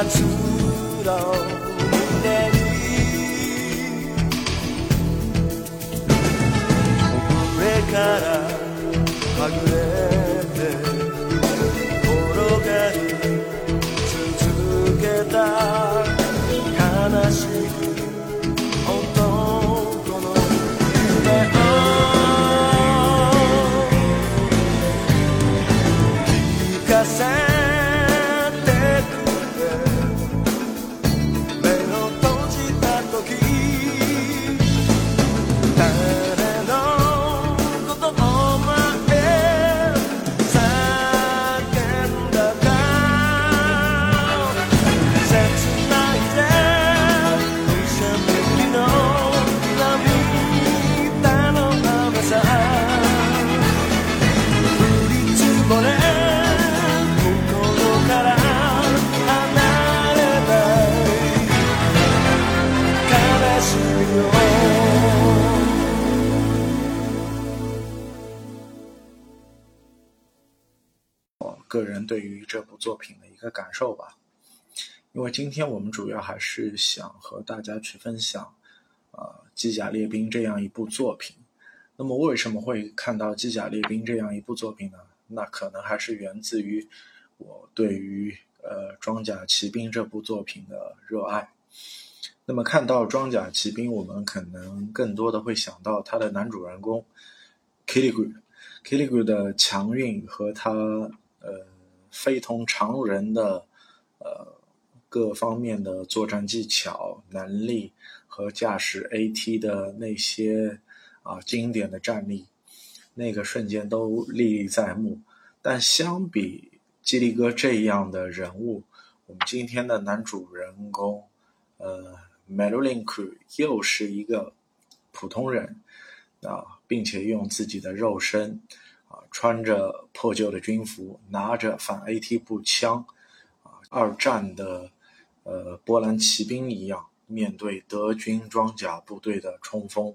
やつら 品的一个感受吧。因为今天我们主要还是想和大家去分享，呃，《机甲猎兵》这样一部作品。那么，为什么会看到《机甲猎兵》这样一部作品呢？那可能还是源自于我对于呃《装甲骑兵》这部作品的热爱。那么，看到《装甲骑兵》，我们可能更多的会想到他的男主人公 Killigrew。Killigrew 的强运和他呃非同常人的呃各方面的作战技巧、能力和驾驶 AT 的那些啊经典的战力，那个瞬间都历历在目。但相比基利哥这样的人物，我们今天的男主人公呃 m e l o l i n k 又是一个普通人啊，并且用自己的肉身，穿着破旧的军服，拿着反 AT 步枪啊，二战的呃波兰骑兵一样，面对德军装甲部队的冲锋，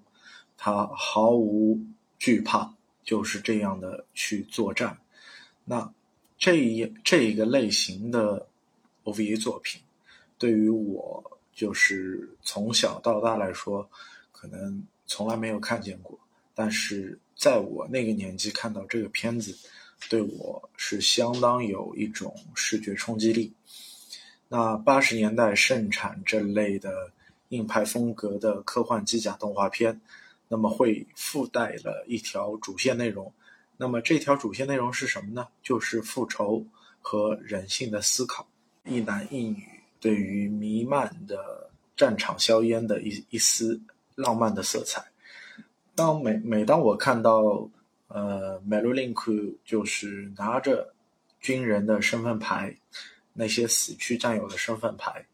他毫无惧怕，就是这样的去作战。那这一这一个类型的 OVA 作品，对于我就是从小到大来说，可能从来没有看见过。但是在我那个年纪看到这个片子，对我是相当有一种视觉冲击力。那八十年代盛产这类的硬派风格的科幻机甲动画片，那么会附带了一条主线内容。那么这条主线内容是什么呢？就是复仇和人性的思考，一男一女对于弥漫的战场硝烟的一一丝浪漫的色彩。当每每当我看到呃 m e l o l i n k 就是拿着军人的身份牌，那些死去战友的身份牌，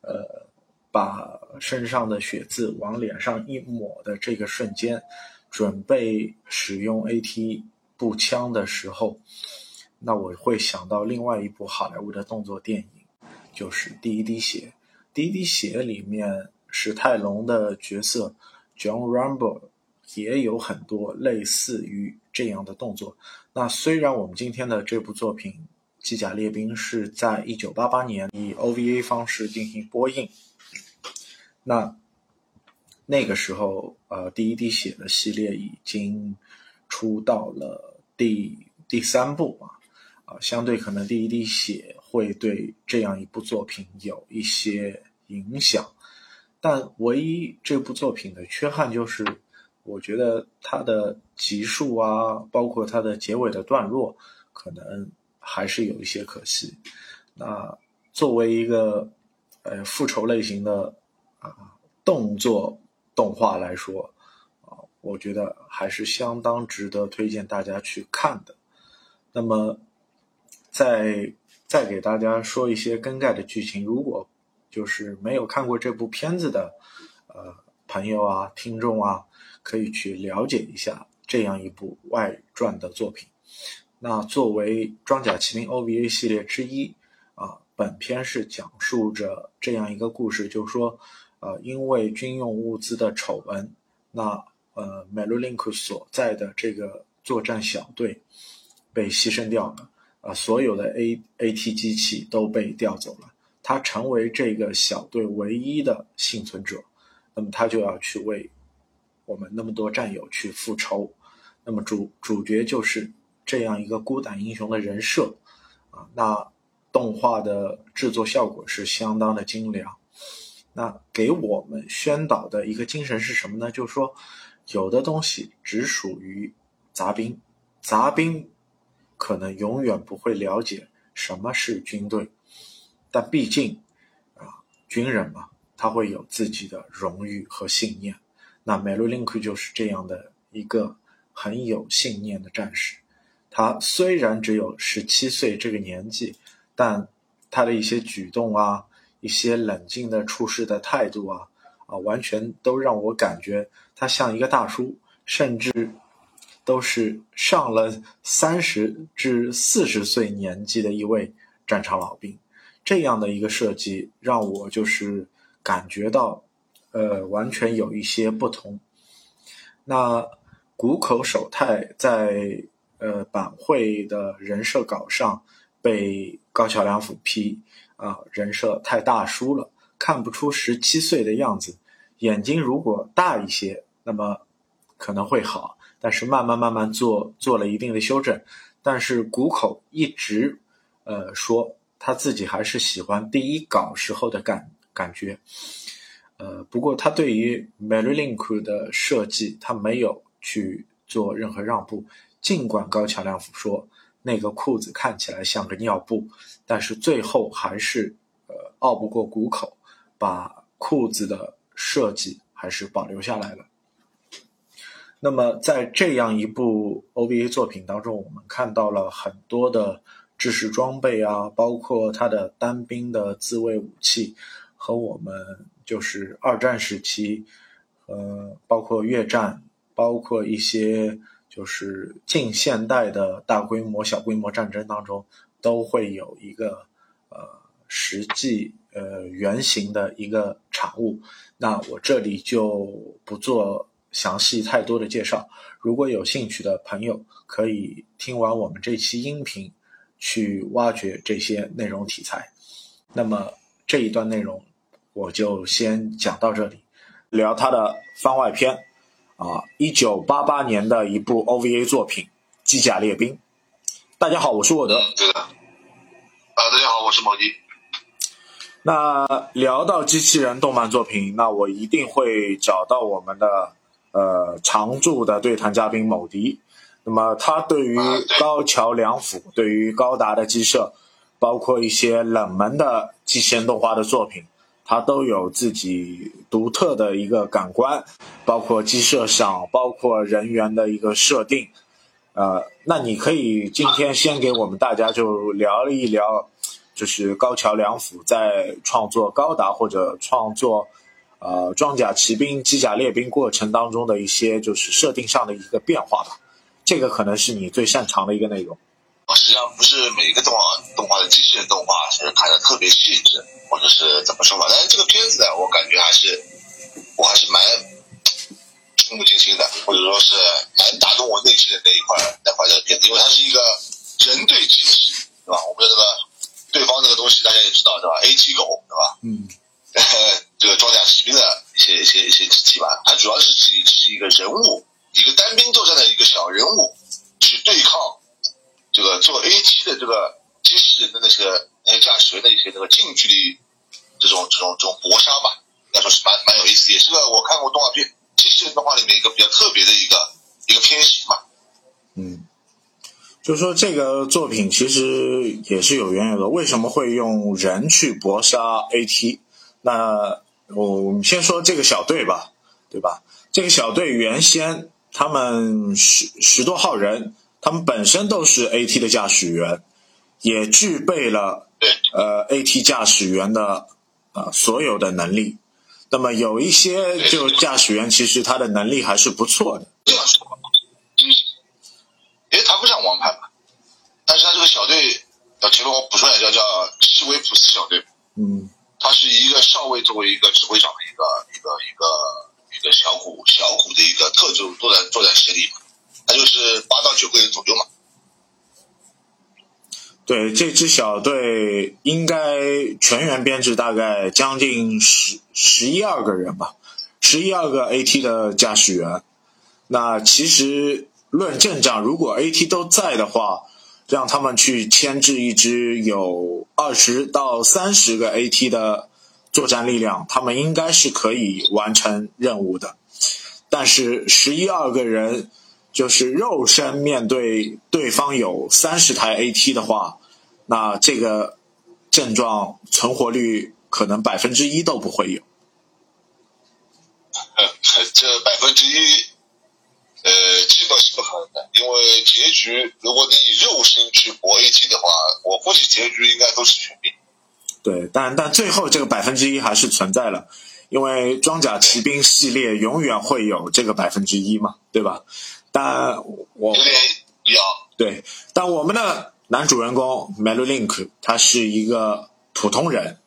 呃，把身上的血渍往脸上一抹的这个瞬间，准备使用 AT 步枪的时候，那我会想到另外一部好莱坞的动作电影，就是《第一滴血》。《第一滴血》里面史泰龙的角色 John Rambo 也有很多类似于这样的动作。那虽然我们今天的这部作品《机甲猎兵》是在一九八八年以 OVA 方式进行播映，那那个时候，呃，《第一滴血》的系列已经出到了第第三部啊，啊，相对可能《第一滴血》会对这样一部作品有一些影响，但唯一这部作品的缺憾就是，我觉得它的集数啊，包括它的结尾的段落，可能还是有一些可惜。那作为一个呃复仇类型的啊动作动画来说，啊，我觉得还是相当值得推荐大家去看的。那么，再再给大家说一些更改的剧情，如果就是没有看过这部片子的呃朋友啊、听众啊，可以去了解一下这样一部外传的作品。那作为《装甲骑兵》OVA 系列之一啊，本片是讲述着这样一个故事，就是说，呃，因为军用物资的丑闻，那呃 m e l o l i n k 所在的这个作战小队被牺牲掉了，啊、所有的 A AT 机器都被调走了，他成为这个小队唯一的幸存者，那么他就要去为我们那么多战友去复仇。那么主主角就是这样一个孤胆英雄的人设啊。那动画的制作效果是相当的精良。那给我们宣导的一个精神是什么呢？就是说，有的东西只属于杂兵，杂兵可能永远不会了解什么是军队。但毕竟，啊，军人嘛，他会有自己的荣誉和信念。那美露林克就是这样的一个很有信念的战士。他虽然只有十七岁这个年纪，但他的一些举动啊，一些冷静的处事的态度啊，啊，完全都让我感觉他像一个大叔，甚至都是上了三十至四十岁年纪的一位战场老兵。这样的一个设计让我就是感觉到，呃，完全有一些不同。那谷口守太在呃板绘的人设稿上被高桥良辅批啊，人设太大叔了，看不出十七岁的样子。眼睛如果大一些，那么可能会好。但是慢慢慢慢做做了一定的修正，但是谷口一直呃说。他自己还是喜欢第一稿时候的感感觉，呃，不过他对于 Marylink 的设计，他没有去做任何让步。尽管高桥良辅说那个裤子看起来像个尿布，但是最后还是呃拗不过谷口，把裤子的设计还是保留下来了。那么在这样一部 OVA 作品当中，我们看到了很多的。制式装备啊，包括它的单兵的自卫武器，和我们就是二战时期，呃，包括越战，包括一些就是近现代的大规模、小规模战争当中，都会有一个呃实际呃原型的一个产物。那我这里就不做详细太多的介绍。如果有兴趣的朋友，可以听完我们这期音频。去挖掘这些内容题材，那么这一段内容我就先讲到这里，聊他的番外篇啊，一九八八年的一部 OVA 作品《机甲列兵》。大家好，我是沃德。对的。啊，大家好，我是毛迪。那聊到机器人动漫作品，那我一定会找到我们的呃常驻的对谈嘉宾某迪。那么他对于高桥良辅，对于高达的机设，包括一些冷门的机器人动画的作品，他都有自己独特的一个感官，包括机设上，包括人员的一个设定。呃，那你可以今天先给我们大家就聊一聊，就是高桥良辅在创作高达或者创作呃装甲骑兵、机甲列兵过程当中的一些就是设定上的一个变化吧。这个可能是你最擅长的一个内容。上不是每一个动画动画的机器人动画是看的特别细致，或者是怎么说吧。但是这个片子呢，我感觉还是我还是蛮触目惊心的，或者说是蛮打动我内心的那一块那块的片子，因为它是一个人对机器，对吧？我们的这个对方这个东西大家也知道，对吧？A 七狗，对吧？嗯，这个装甲骑兵的一些一些一些机器吧，它主要是是是一个人物。一个单兵作战的一个小人物，去对抗这个做 A 七的这个机器人的那些那些驾驶员的一些那个近距离这种这种这种搏杀吧，应该说是蛮蛮有意思，也是个我看过动画片机器人动画里面一个比较特别的一个一个偏型嘛。嗯，就是说这个作品其实也是有缘由的，为什么会用人去搏杀 AT？那我们先说这个小队吧，对吧？这个小队原先。他们十十多号人，他们本身都是 AT 的驾驶员，也具备了呃 AT 驾驶员的呃所有的能力。那么有一些就驾驶员其实他的能力还是不错的。这样说吧，因为他不像王牌嘛，但是他这个小队，呃，前面我补充一下，叫叫西维普斯小队。嗯，他是一个少尉作为一个指挥长的一个一个一个。一个小股小股的一个特种作战作战协力嘛，它就是八到九个人左右嘛。对，这支小队应该全员编制大概将近十十一二个人吧，十一二个 AT 的驾驶员。那其实论阵仗，如果 AT 都在的话，让他们去牵制一支有二十到三十个 AT 的作战力量，他们应该是可以完成任务的。但是十一二个人。就是肉身面对对方有三十台 AT 的话，那这个症状存活率可能百分之一都不会有。这百分之一，呃，基本是不可能的，因为结局如果你以肉身去搏 AT 的话，我估计结局应该都是全灭。对，但但最后这个百分之一还是存在了，因为装甲骑兵系列永远会有这个百分之一嘛，对吧？但我对，但我们的男主人公 Melulink 他是一个普通人，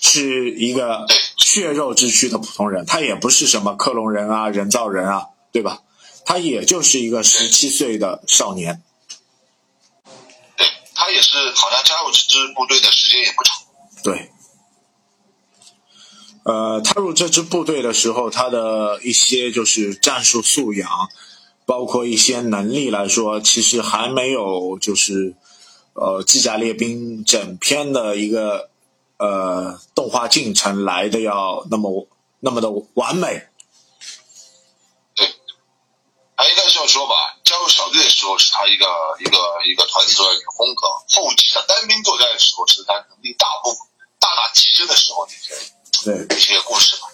是一个血肉之躯的普通人，他也不是什么克隆人啊、人造人啊，对吧？他也就是一个十七岁的少年。对，他也是好像加入这支部队的时间也不长。对，呃，踏入这支部队的时候，他的一些就是战术素养。包括一些能力来说，其实还没有就是，呃，机甲列兵整篇的一个呃动画进程来的要那么那么的完美。对，还应该这么说吧。加入小队的时候是他一个一个一个团体作战的风格，后期他单兵作战的时候是他能力大部大大提升的时候那些对一些故事吧。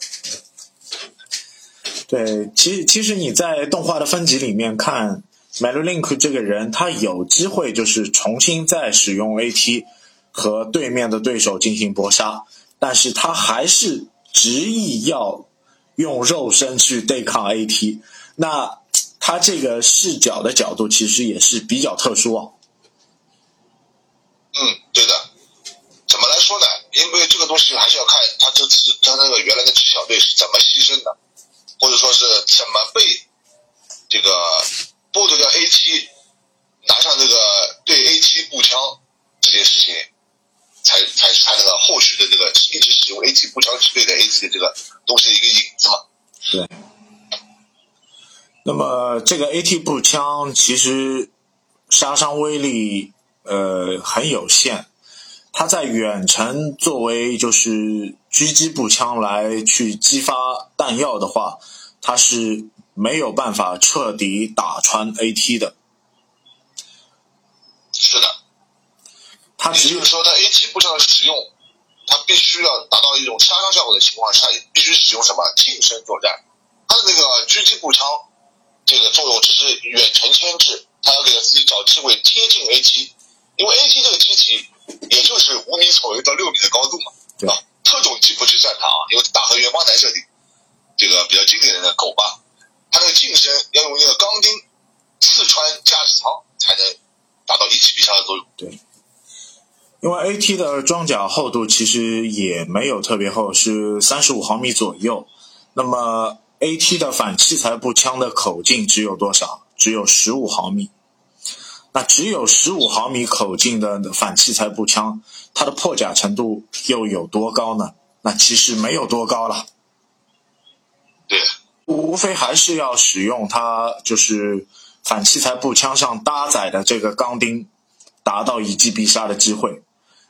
对，其实其实你在动画的分级里面看 m e l Link 这个人，他有机会就是重新再使用 AT 和对面的对手进行搏杀，但是他还是执意要用肉身去对抗 AT。那他这个视角的角度其实也是比较特殊啊。嗯，对的。怎么来说呢？因为这个东西还是要看他这次他那个原来的小队是怎么牺牲的。或者说是怎么被这个剥夺掉 A 七，拿上这个对 A 七步枪这件事情，才才是他那个后续的这个一直使用 A 七步枪去对待 A 七的这个东西的一个影子嘛？对。那么这个 A T 步枪其实杀伤威力呃很有限，它在远程作为就是狙击步枪来去激发弹药的话。它是没有办法彻底打穿 AT 的，是的，它只有说在 AT 步枪的使用，它必须要达到一种杀伤效果的情况下，必须使用什么近身作战。它的那个狙击步枪，这个作用只是远程牵制，它要给自己找机会贴近 AT，因为 AT 这个机体也就是五米左右到六米的高度嘛，对吧？特种机不去战场，因为大和元方男设定。这个比较经典的狗吧，它那个近身要用那个钢钉刺穿驾驶舱，才能达到一击必杀的作用。对，因为 AT 的装甲厚度其实也没有特别厚，是三十五毫米左右。那么 AT 的反器材步枪的口径只有多少？只有十五毫米。那只有十五毫米口径的反器材步枪，它的破甲程度又有多高呢？那其实没有多高了。对，无非还是要使用它，就是反器材步枪上搭载的这个钢钉，达到一击必杀的机会。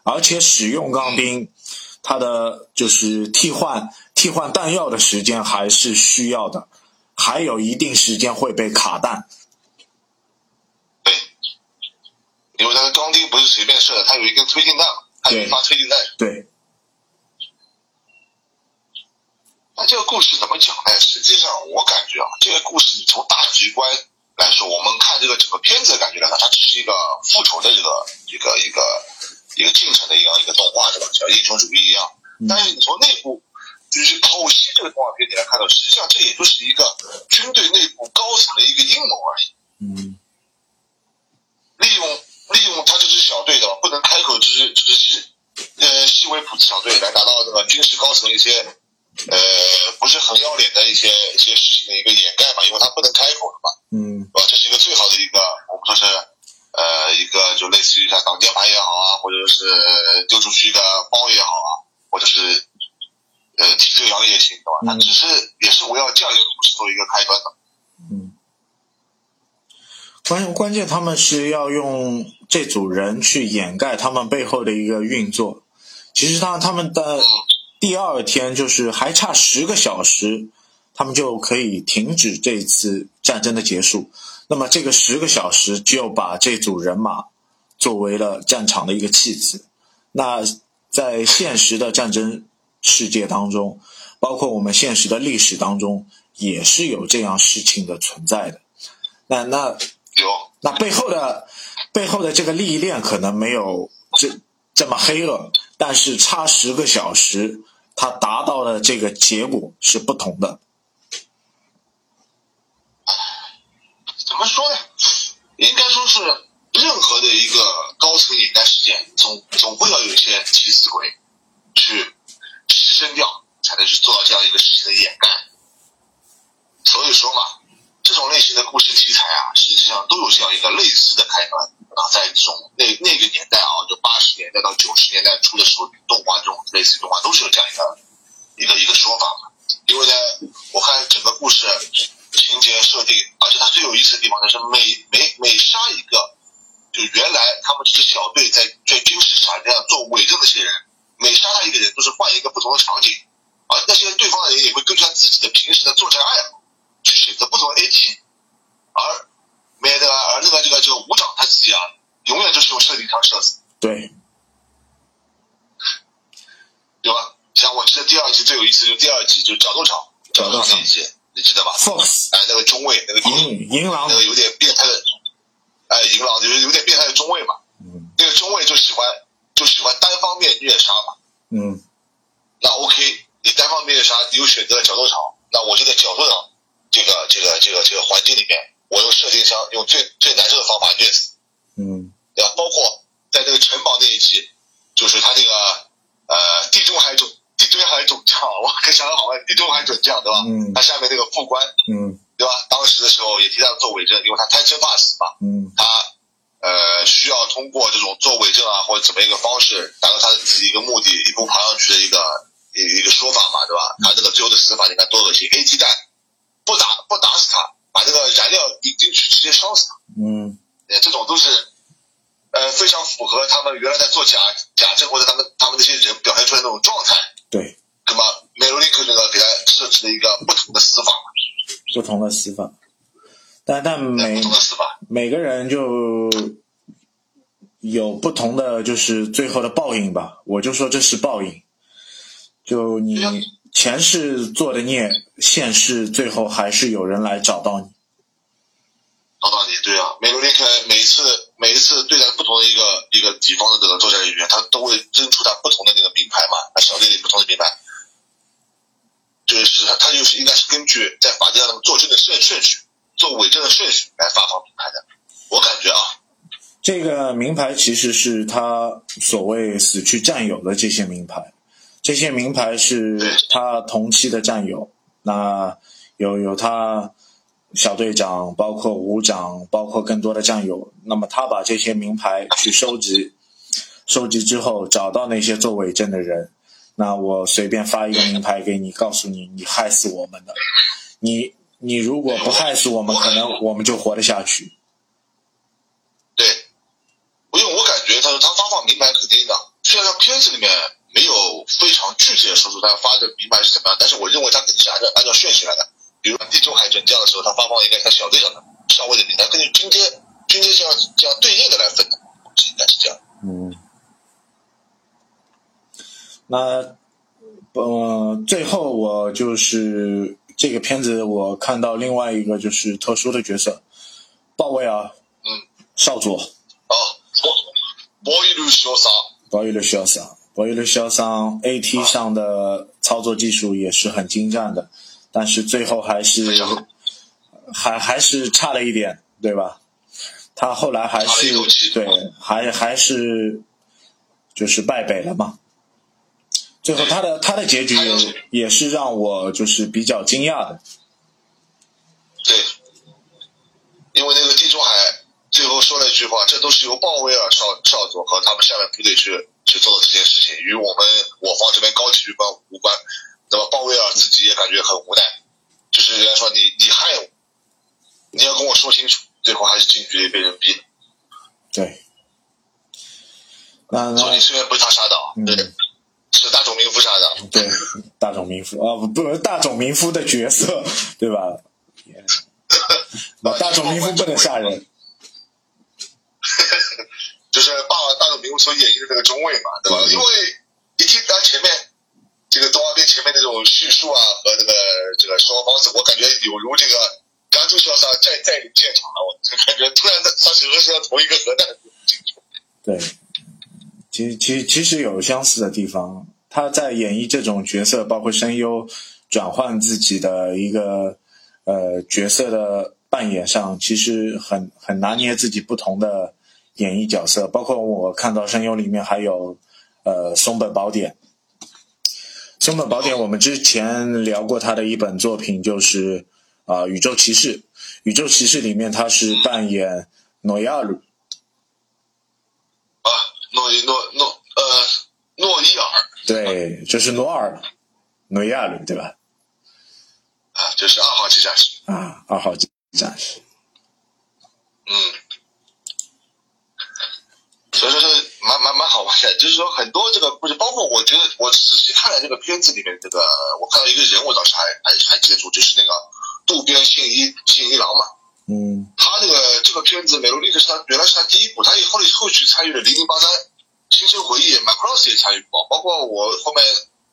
而且使用钢钉，它的就是替换替换弹药的时间还是需要的，还有一定时间会被卡弹。对，因为它的钢钉不是随便射的，它有一根推进弹，它有一发推进弹。对。那这个故事怎么讲呢？实际上，我感觉啊，这个故事你从大局观来说，我们看这个整个片子的感觉来看，它只是一个复仇的这个一个一个一个进程的一样一个动画，是吧？像英雄主义一样。但是你从内部就是剖析这个动画片，你来看到，实际上这也就是一个军队内部高层的一个阴谋而已。嗯。利用利用他这支小队的不能开口，就是就是西呃西维普小队来达到这个军事高层一些。呃，不是很要脸的一些一些事情的一个掩盖嘛，因为他不能开口了嘛，嗯，对吧？这是一个最好的一个，我们说是，呃，一个个就类似于像挡箭牌也好啊，或者是丢出去一个包也好啊，或者是呃踢这个羊也行，对吧？他只是也是围绕这样一个故事做一个开端的。关关键他们是要用这组人去掩盖他们背后的一个运作。其实他他们的第二天就是还差十个小时，他们就可以停止这次战争的结束。那么这个十个小时就把这组人马作为了战场的一个弃子。那在现实的战争世界当中，包括我们现实的历史当中，也是有这样事情的存在的。那那有那背后的背后的这个利益链可能没有这这么黑了，但是差十个小时，它达到的这个结果是不同的。怎么说呢？应该说是任何的一个高层掩盖事件，总总会要有一些替死鬼去牺牲掉，才能去做到这样一个事情的掩盖。所以说嘛，这种类型的故事题材啊，都有这样一个类似的开端啊，在这种那那个年代啊，就八十年代到九十年代初的时候，动画这种类似动画都是有这样一个一个一个说法嘛。因为呢，我看整个故事情节设定，而且它最有意思的地方呢是每每每杀一个，就原来他们这支小队在在军事场上做伪证的这些人，每杀他一个人都是换一个不同的场景，而那些对方的人也会根据他自己的平时的作战爱好去选择不同的 AT，而没那个而那个这个这个武长他自己啊，永远就是用射钉枪射死，对，对吧？像我记得第二集最有意思，就第二集就角斗场，角斗场那一集，你记得吧？Fox 哎，那个中卫，那个银银狼那，个有点变态的，哎，银狼就是有点变态的中卫嘛。嗯那个中卫就喜欢就喜欢单方面虐杀嘛。嗯那 OK，你单方面虐杀，你又选择了角斗场，那我就在角斗场这个这个这个这个环境里面，我用射钉枪用最最难受的方法虐死，嗯对吧？包括在那个城堡那一集，就是他那个呃地中海总地中海总将，我可想得好啊，地中海准将对吧？嗯他下面那个副官嗯对吧？当时的时候也替他做伪证，因为他贪生怕死嘛，嗯他呃需要通过这种做伪证啊或者怎么一个方式达到他的自己一个目的，一步爬上去的一个一一个说法嘛，对吧？他这个最后的死法你看多恶心，A 鸡蛋不打不打死他，把这个燃料引进去直接烧死，嗯呃这种都是呃非常符合他们原来在做假假证或者他们他们那些人表现出来的那种状态。对，那么梅罗利克这个给他设置了一个不同的死法，不同的死法，但但呃每不同的死法。每个人就有不同的就是最后的报应吧。我就说这是报应，就你前世做的孽，现世最后还是有人来找到你。找到你，对啊，梅罗利克每一次每一次对待不同的一个一个敌方的这个作战人员，他都会扔出他不同的那个名牌嘛，他小队里不同的名牌，就是他他就是应该是根据在法庭上做证的顺顺序，做伪证的顺序来发放名牌的。我感觉啊，这个名牌其实是他所谓死去战友的这些名牌，这些名牌是他同期的战友，那有有他小队长，包括武长，包括更多的战友。那么他把这些名牌去收集，收集之后找到那些做伪证的人，那我随便发一个名牌给你，告诉你你害死我们的，你你如果不害死我们，可能我们就活得下去。对，因为我感觉他说他发放名牌肯定的，虽然他片子里面没有非常具体的说出他发的名牌是怎么样，但是我认为他肯定是按照按照顺序来的。比如地中海准将的时候，他发放应该是小队长的上尉的名单，根据军阶军阶这样这样对应的来分的，应该是这样。嗯，那呃，最后我就是这个片子，我看到另外一个就是特殊的角色，鲍威尔，嗯，少佐，啊，博伊鲁潇洒，鲍威尔潇洒，鲍威尔潇洒 AT 上的操作技术也是很精湛的，但是最后还是还还是差了一点，对吧？他后来还是对，还还是就是败北了嘛。最后他的他的结局也是让我就是比较惊讶的。对，因为那个地中海最后后说了一句话：“这都是由鲍威尔少少佐和他们下面部队去去做的这件事情，与我们我方这边高级军官无关。”那么鲍威尔自己也感觉很无奈，就是人家说你你害我，你要跟我说清楚，最后还是近距离被人逼的。对。那说你虽然不是他杀的，对，是大冢民夫杀的。对，大冢民夫啊，不不是大冢民夫的角色，对吧？大冢民夫不能杀人。就是霸王大冢民夫所演绎的那个中尉嘛，对吧？因为一听他前面这个动画片前面那种叙述啊，和这个这个说话方式，我感觉有如这个刚出校上在在领现场了，我就感觉突然的他整个是要投一个核弹。对，其实其实其实有相似的地方，他在演绎这种角色，包括声优转换自己的一个呃角色的扮演上，其实很很拿捏自己不同的。演绎角色，包括我看到声优里面还有，呃，松本宝典。松本宝典，我们之前聊过他的一本作品，就是啊，《宇宙骑士》。《宇宙骑士》里面他是扮演诺亚鲁。啊，诺伊诺诺呃诺伊尔。对，这是诺尔，诺亚鲁对吧？啊，这是二号机战士。啊，二号机战士。嗯。所以说是蛮蛮蛮好玩的，就是说很多这个故事，包括我觉得我仔细看了这个片子里面这个，我看到一个人，我倒是还还还记得住，就是那个渡边信一信一郎嘛。嗯。他这个这个片子《美罗丽克》是他原来是他第一部，他以后后续参与了《零零八三》《新生回忆》，《Macross》也参与过，包括我后面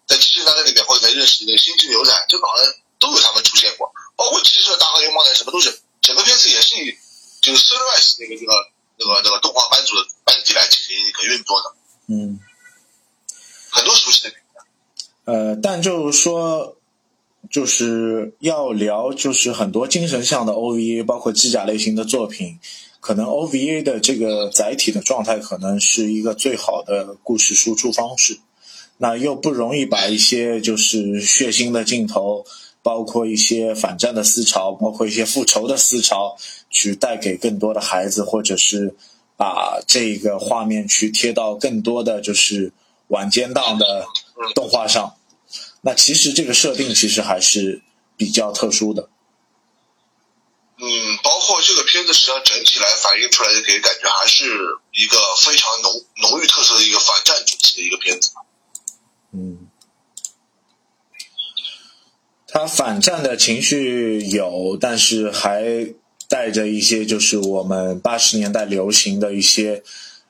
在《七十三代》里面或者才认识那个《星际牛仔》，这个好像都有他们出现过，包括《骑士大河联盟》的什么都是，整个片子也是以就是 Sunrise 那个那个那个那个动画班组的。班级来进行一个运作的，嗯，很多熟悉的名字。呃，但就是说，就是要聊，就是很多精神向的 OVA，包括机甲类型的作品，可能 OVA 的这个载体的状态，可能是一个最好的故事输出方式。那又不容易把一些就是血腥的镜头，包括一些反战的思潮，包括一些复仇的思潮，去带给更多的孩子，或者是。把这个画面去贴到更多的就是晚间档的动画上，那其实这个设定其实还是比较特殊的。嗯，包括这个片子实际上整体来反映出来的，给感觉还是一个非常浓浓郁特色的一个反战主题的一个片子。嗯，他反战的情绪有，但是还。带着一些就是我们八十年代流行的一些，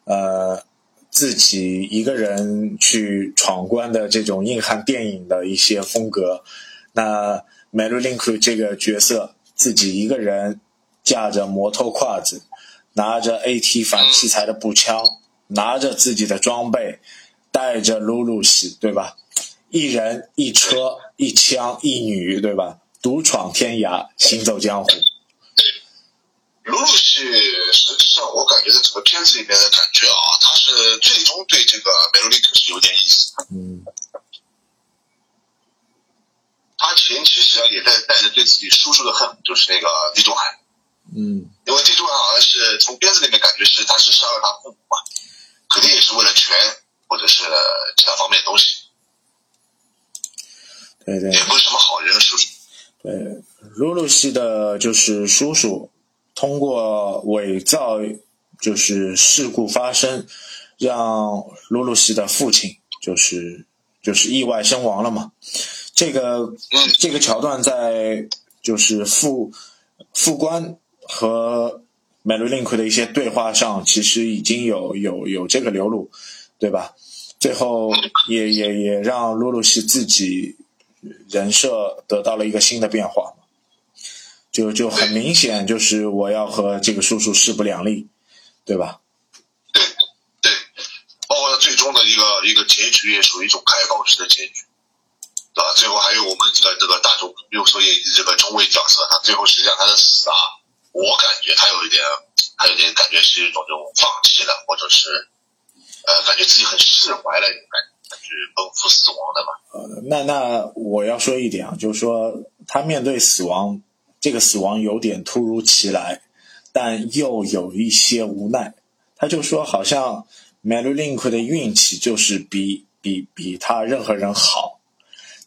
呃，自己一个人去闯关的这种硬汉电影的一些风格。那梅鲁林库这个角色自己一个人驾着摩托胯子，拿着 AT 反器材的步枪，拿着自己的装备，带着露露西，对吧？一人一车一枪一女，对吧？独闯天涯，行走江湖。露露西实际上，我感觉在整个片子里面的感觉啊，他是最终对这个梅罗利克是有点意思。嗯。他前期实际上也在带着对自己叔叔的恨，就是那个地中海。嗯。因为地中海好像是从片子里面感觉是他是杀了他父母嘛，肯定也是为了权或者是其他方面的东西。对对。也不是什么好人，叔叔。对，露露西的就是叔叔。通过伪造，就是事故发生，让露露西的父亲就是就是意外身亡了嘛。这个这个桥段在就是副副官和美露林奎的一些对话上，其实已经有有有这个流露，对吧？最后也也也让露露西自己人设得到了一个新的变化。就就很明显，就是我要和这个叔叔势不两立，对吧？对对，包括最终的一个一个结局也属于一种开放式的结局，对吧？最后还有我们这个这个大众又所以这个中尉角色，他最后实际上他的死啊，我感觉他有一点，他有点感觉是一种这种放弃了，或者是呃，感觉自己很释怀了，感觉是奔赴死亡的嘛。呃，那那我要说一点啊，就是说他面对死亡。这个死亡有点突如其来，但又有一些无奈。他就说，好像 Melulink 的运气就是比比比他任何人好。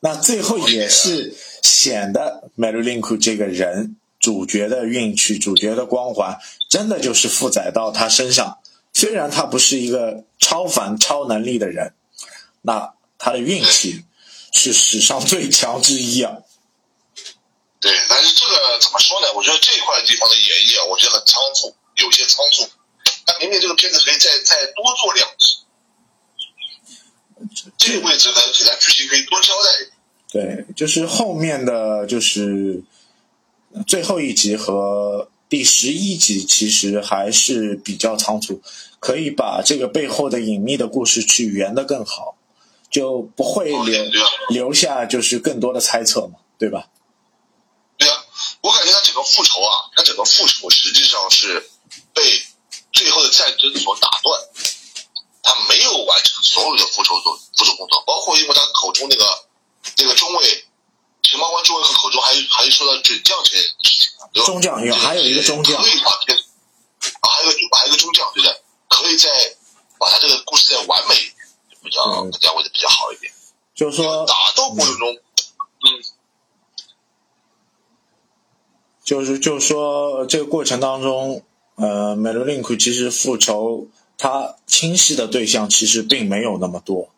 那最后也是显得 Melulink 这个人主角的运气、主角的光环，真的就是负载到他身上。虽然他不是一个超凡、超能力的人，那他的运气是史上最强之一啊。对，但是个怎么说呢？我觉得这块地方的演绎啊，我觉得很仓促，有些仓促。那明明这个片子可以再再多做两集，这个位置呢，给他剧情可以多交代。对，就是后面的就是最后一集和第十一集，其实还是比较仓促，可以把这个背后的隐秘的故事去圆的更好，就不会留留下就是更多的猜测嘛，对吧？我感觉他整个复仇啊，他整个复仇实际上是被最后的战争所打断，他没有完成所有的复仇作复仇工作，包括因为他口中那个那个中尉，情报官中尉和口中还还说到准将这件事情啊，对吧？中将有还有一个中将，可以把这啊还有一个还有一个中将，对的，可以再把他这个故事再完美一点，比较更加为的比较好一点，就是说打斗过程中，嗯。就是就是说，这个过程当中，呃，美罗林库其实复仇他清晰的对象其实并没有那么多，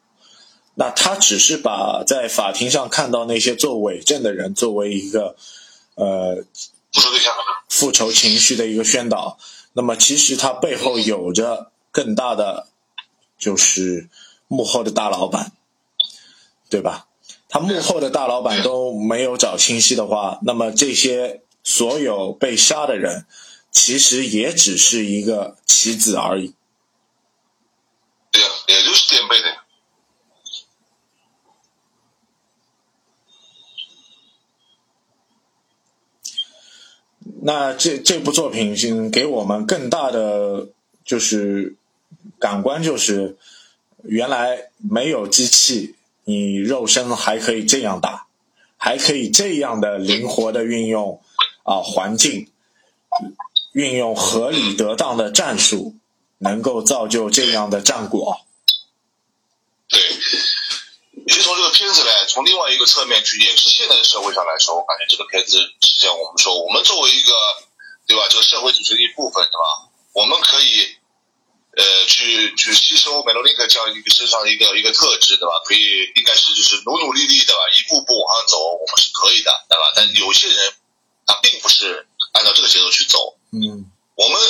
那他只是把在法庭上看到那些做伪证的人作为一个呃复仇对象，复仇情绪的一个宣导。那么其实他背后有着更大的，就是幕后的大老板，对吧？他幕后的大老板都没有找清晰的话，那么这些。所有被杀的人，其实也只是一个棋子而已。对呀，也就是垫背的。那这这部作品是给我们更大的就是感官，就是原来没有机器，你肉身还可以这样打，还可以这样的灵活的运用。啊，环境运用合理得当的战术，能够造就这样的战果。对，也是从这个片子来，从另外一个侧面去演示现在的社会上来说，我感觉这个片子实际上我们说，我们作为一个对吧，这个社会组成的一部分，对吧？我们可以呃去去吸收美罗尼克这样一个身上一个一个特质，对吧？可以应该是就是努努力力，对吧？一步步往上走，我们是可以的，对吧？但有些人。他并不是按照这个节奏去走，嗯，我们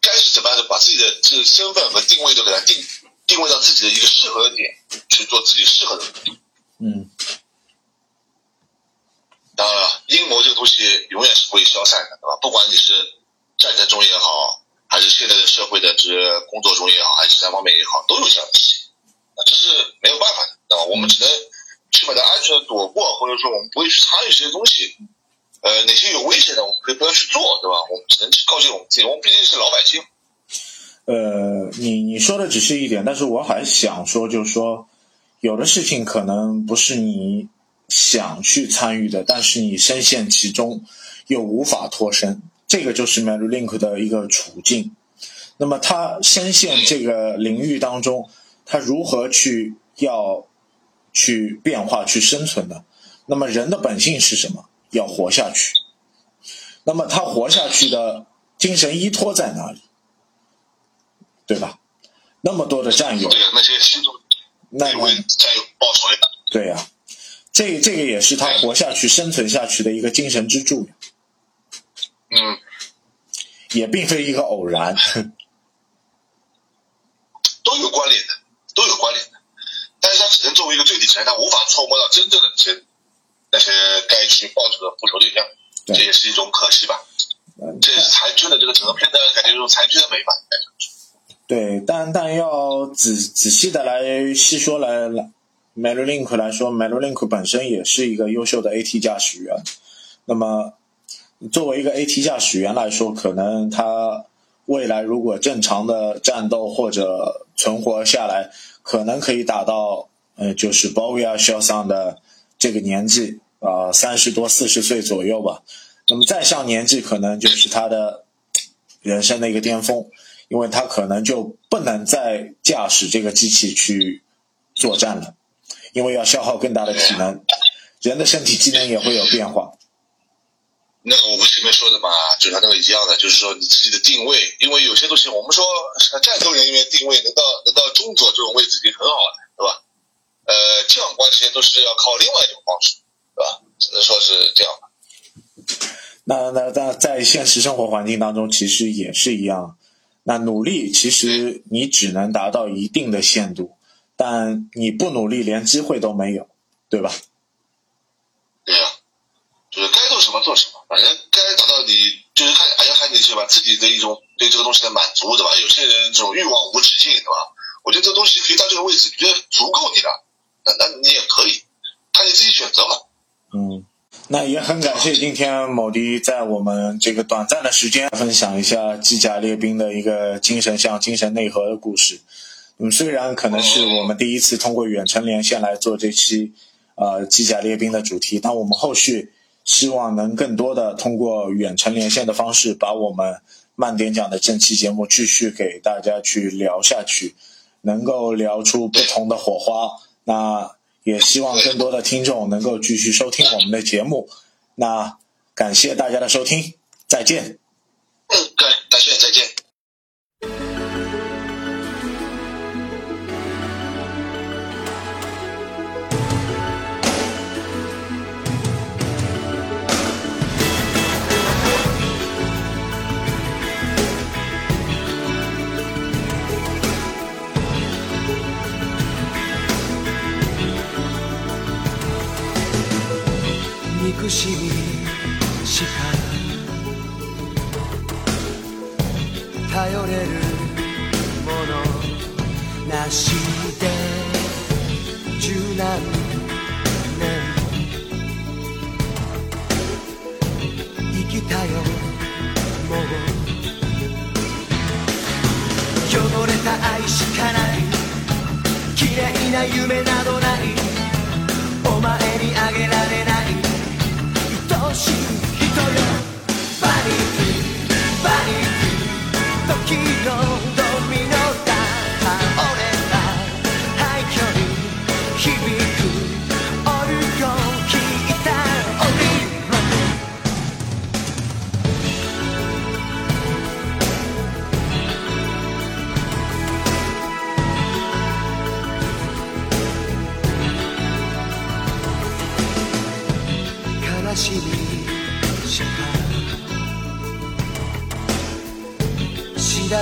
该是怎么样的把自己的这个身份和定位都给他定定位到自己的一个适合的点，去做自己适合的嗯。当然了，阴谋这个东西永远是不会消散的，对吧？不管你是战争中也好，还是现在的社会的这工作中也好，还是其他方面也好，都有这样的事情，啊，这是没有办法的，对吧？我们只能去把它安全的躲过，或者说我们不会去参与这些东西。呃，哪些有危险的，我们可以不要去做，对吧？我们只能去告诫我们自己，我们毕竟是老百姓。呃，你你说的只是一点，但是我还想说，就是说，有的事情可能不是你想去参与的，但是你深陷其中又无法脱身，这个就是 Melulink 的一个处境。那么他深陷这个领域当中，他如何去要去变化、去生存呢？那么人的本性是什么？要活下去，那么他活下去的精神依托在哪里？对吧？那么多的战友，对那些那为战友报仇的，对呀，这这个也是他活下去、生存下去的一个精神支柱。嗯，也并非一个偶然，都有关联的，都有关联的，但是他只能作为一个最底层，他无法触摸到真正的这。那些该去报仇的复仇对象，这也是一种可惜吧。这是残缺的这个整个片段，感觉一种残缺的美吧。对，但但要仔仔细的来细说来来，Melulink 来说，Melulink 本身也是一个优秀的 AT 驾驶员。那么，作为一个 AT 驾驶员来说，可能他未来如果正常的战斗或者存活下来，可能可以达到呃，就是 Bovia 肖桑的这个年纪。啊，三十多、四十岁左右吧。那么再上年纪，可能就是他的人生的一个巅峰，因为他可能就不能再驾驶这个机器去作战了，因为要消耗更大的体能，人的身体机能也会有变化。那个我不前面说的嘛，就像那个一样的，就是说你自己的定位，因为有些东西我们说战斗人员定位能到能到中佐这种位置已经很好了，对吧？呃，将官其实都是要靠另外一种方式，对吧？只能说是这样那。那那在在现实生活环境当中，其实也是一样。那努力其实你只能达到一定的限度，但你不努力，连机会都没有，对吧？对呀。就是该做什么做什么，反正该达到你，就是看还要看你是吧自己的一种对这个东西的满足，对吧？有些人这种欲望无止境，对吧？我觉得这个东西可以到这个位置，你觉得足够你了，那那你也可以，看你自己选择嘛。嗯，那也很感谢今天某迪在我们这个短暂的时间分享一下机甲列兵的一个精神向、精神内核的故事。嗯，虽然可能是我们第一次通过远程连线来做这期呃机甲列兵的主题，但我们后续。希望能更多的通过远程连线的方式，把我们慢点讲的正期节目继续给大家去聊下去，能够聊出不同的火花。那也希望更多的听众能够继续收听我们的节目。那感谢大家的收听，再见。嗯，对，再见，再见。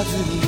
ずに